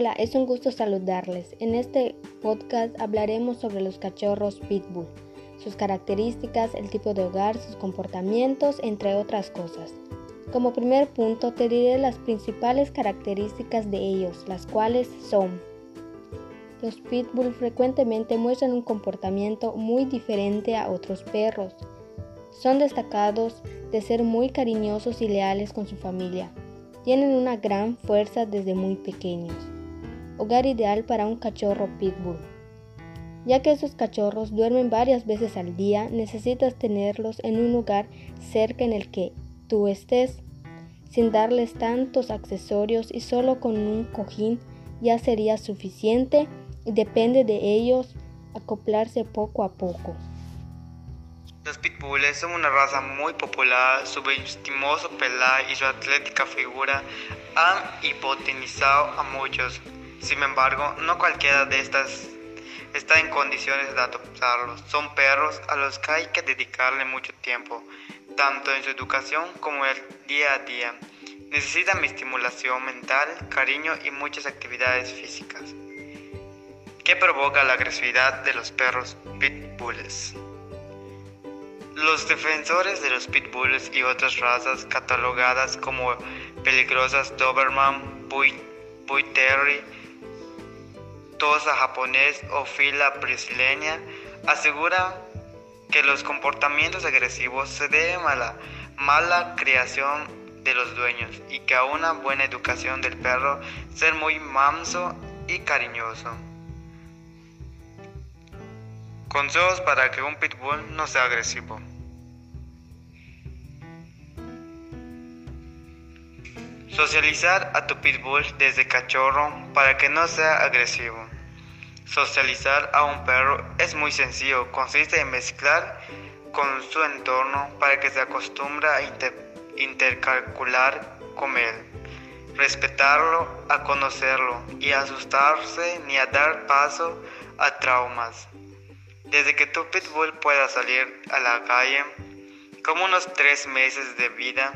Hola, es un gusto saludarles. En este podcast hablaremos sobre los cachorros pitbull, sus características, el tipo de hogar, sus comportamientos, entre otras cosas. Como primer punto te diré las principales características de ellos, las cuales son los pitbull frecuentemente muestran un comportamiento muy diferente a otros perros. Son destacados de ser muy cariñosos y leales con su familia. Tienen una gran fuerza desde muy pequeños. Hogar ideal para un cachorro pitbull. Ya que esos cachorros duermen varias veces al día, necesitas tenerlos en un lugar cerca en el que tú estés, sin darles tantos accesorios y solo con un cojín ya sería suficiente y depende de ellos acoplarse poco a poco. Los pitbulls son una raza muy popular, su estimoso pelaje y su atlética figura han hipotenizado a muchos. Sin embargo, no cualquiera de estas está en condiciones de adoptarlos. Son perros a los que hay que dedicarle mucho tiempo, tanto en su educación como en el día a día. Necesitan estimulación mental, cariño y muchas actividades físicas. ¿Qué provoca la agresividad de los perros pitbulls? Los defensores de los pitbulls y otras razas catalogadas como peligrosas Doberman, Bull Terrier, Tosa japonés o fila brasileña aseguran que los comportamientos agresivos se deben a la mala creación de los dueños y que a una buena educación del perro ser muy manso y cariñoso. Consejos para que un pitbull no sea agresivo. Socializar a tu pitbull desde cachorro para que no sea agresivo. Socializar a un perro es muy sencillo, consiste en mezclar con su entorno para que se acostumbre a intercalcular con él, respetarlo, a conocerlo y asustarse ni a dar paso a traumas. Desde que tu pitbull pueda salir a la calle, como unos tres meses de vida,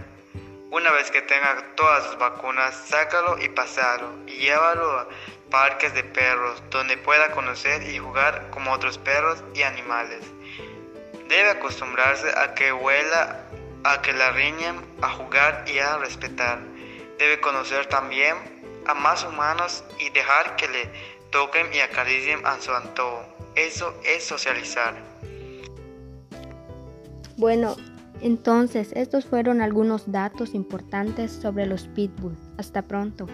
una vez que tenga todas sus vacunas, sácalo y pasalo y llévalo a parques de perros donde pueda conocer y jugar como otros perros y animales. Debe acostumbrarse a que huela, a que la riñen, a jugar y a respetar. Debe conocer también a más humanos y dejar que le toquen y acaricien a su antojo. Eso es socializar. Bueno, entonces estos fueron algunos datos importantes sobre los pitbull. Hasta pronto.